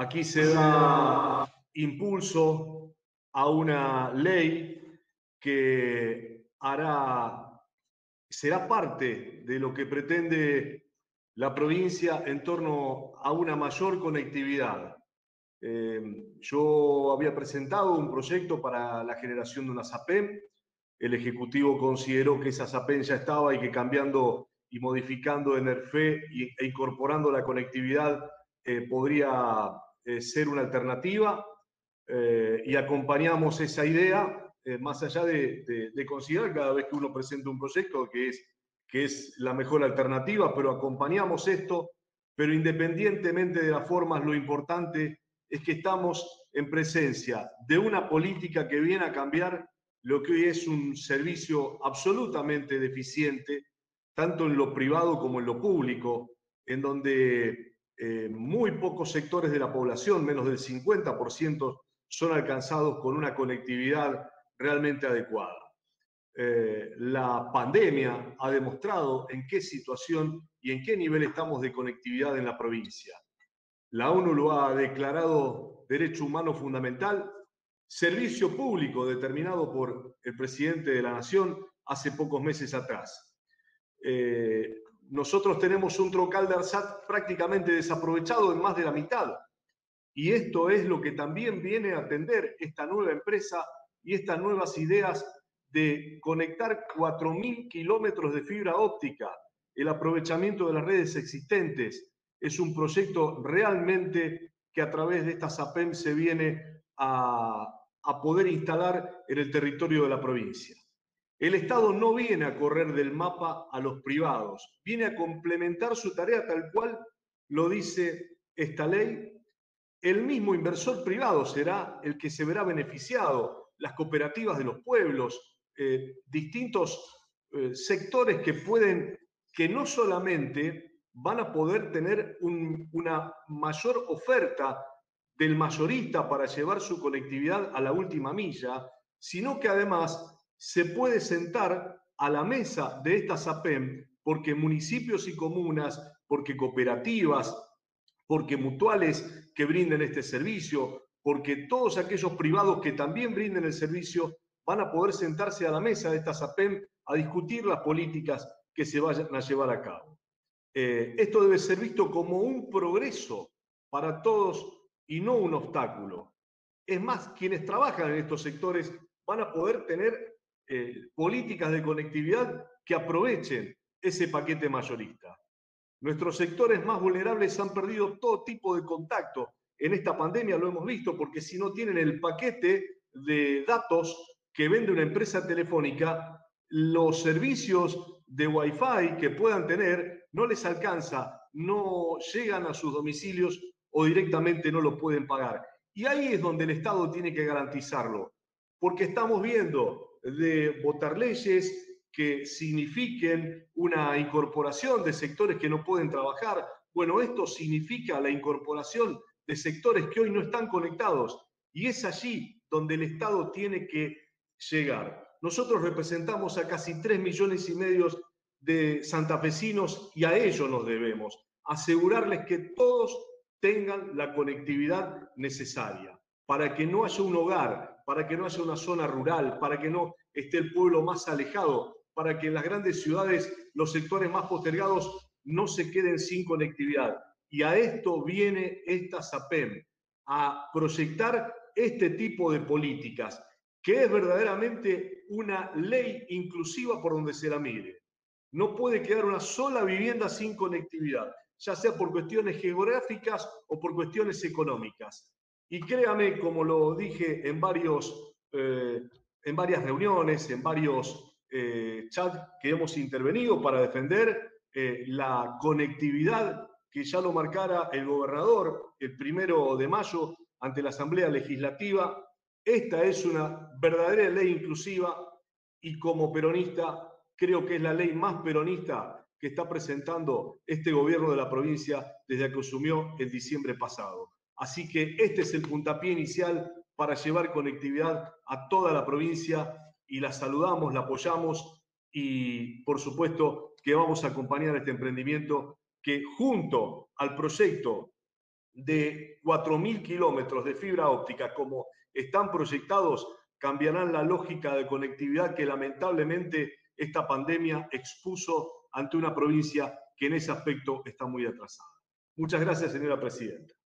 Aquí se da impulso a una ley que será parte de lo que pretende la provincia en torno a una mayor conectividad. Eh, yo había presentado un proyecto para la generación de una SAPEM. El Ejecutivo consideró que esa SAPEM ya estaba y que cambiando y modificando ENERFE e incorporando la conectividad eh, podría eh, ser una alternativa eh, y acompañamos esa idea, eh, más allá de, considerar cada vez que uno presenta un proyecto que es, que es la mejor alternativa, pero acompañamos esto, pero independientemente de las formas, lo importante es que estamos en presencia de una política que viene a cambiar lo que hoy es un servicio absolutamente deficiente, tanto en lo privado como en lo público, en donde eh, muy pocos sectores de la población, menos del 50%, son alcanzados con una conectividad realmente adecuada. Eh, la pandemia ha demostrado en qué situación y en qué nivel estamos de conectividad en la provincia. La ONU lo ha declarado derecho humano fundamental, servicio público determinado por el presidente de la Nación hace pocos meses atrás. Eh, nosotros tenemos un troncal de ARSAT prácticamente desaprovechado en más de la mitad. Y esto es lo que también viene a atender esta nueva empresa y estas nuevas ideas de conectar 4.000 kilómetros de fibra óptica, el aprovechamiento de las redes existentes. Es un proyecto realmente que a través de esta SAPEM se viene a, a poder instalar en el territorio de la provincia. El Estado no viene a correr del mapa a los privados, viene a complementar su tarea tal cual lo dice esta ley. El mismo inversor privado será el que se verá beneficiado, las cooperativas de los pueblos, eh, distintos eh, sectores que pueden, que no solamente van a poder tener una mayor oferta del mayorista para llevar su conectividad a la última milla, sino que además se puede sentar a la mesa de esta SAPEM porque municipios y comunas, porque cooperativas, porque mutuales que brinden este servicio, porque todos aquellos privados que también brinden el servicio van a poder sentarse a la mesa de esta SAPEM a discutir las políticas que se vayan a llevar a cabo. Eh, esto debe ser visto como un progreso para todos y no un obstáculo. Es más, quienes trabajan en estos sectores van a poder tener eh, políticas de conectividad que aprovechen ese paquete mayorista. Nuestros sectores más vulnerables han perdido todo tipo de contacto. En esta pandemia lo hemos visto porque si no tienen el paquete de datos que vende una empresa telefónica, los servicios de Wi-Fi que puedan tener no les alcanza, no llegan a sus domicilios o directamente no lo pueden pagar. Y ahí es donde el Estado tiene que garantizarlo, porque estamos viendo de votar leyes que signifiquen una incorporación de sectores que no pueden trabajar. Bueno, esto significa la incorporación de sectores que hoy no están conectados y es allí donde el Estado tiene que llegar. Nosotros representamos a casi 3 millones y medio de santafesinos y a ellos nos debemos asegurarles que todos tengan la conectividad necesaria para que no haya un hogar para que no haya una zona rural, para que no esté el pueblo más alejado, para que en las grandes ciudades los sectores más postergados no se queden sin conectividad. Y a esto viene esta SAPEM, a proyectar este tipo de políticas, que es verdaderamente una ley inclusiva por donde se la mire. No puede quedar una sola vivienda sin conectividad, ya sea por cuestiones geográficas o por cuestiones económicas. Y créame, como lo dije en, varios, eh, en varias reuniones, en varios eh, chats que hemos intervenido para defender eh, la conectividad que ya lo marcara el gobernador el primero de mayo ante la Asamblea Legislativa. Esta es una verdadera ley inclusiva y como peronista creo que es la ley más peronista que está presentando este gobierno de la provincia desde que asumió el diciembre pasado. Así que este es el puntapié inicial para llevar conectividad a toda la provincia y la saludamos, la apoyamos y por supuesto que vamos a acompañar este emprendimiento que junto al proyecto de 4.000 kilómetros de fibra óptica como están proyectados, cambiarán la lógica de conectividad que lamentablemente esta pandemia expuso ante una provincia que en ese aspecto está muy atrasada. Muchas gracias, señora presidenta.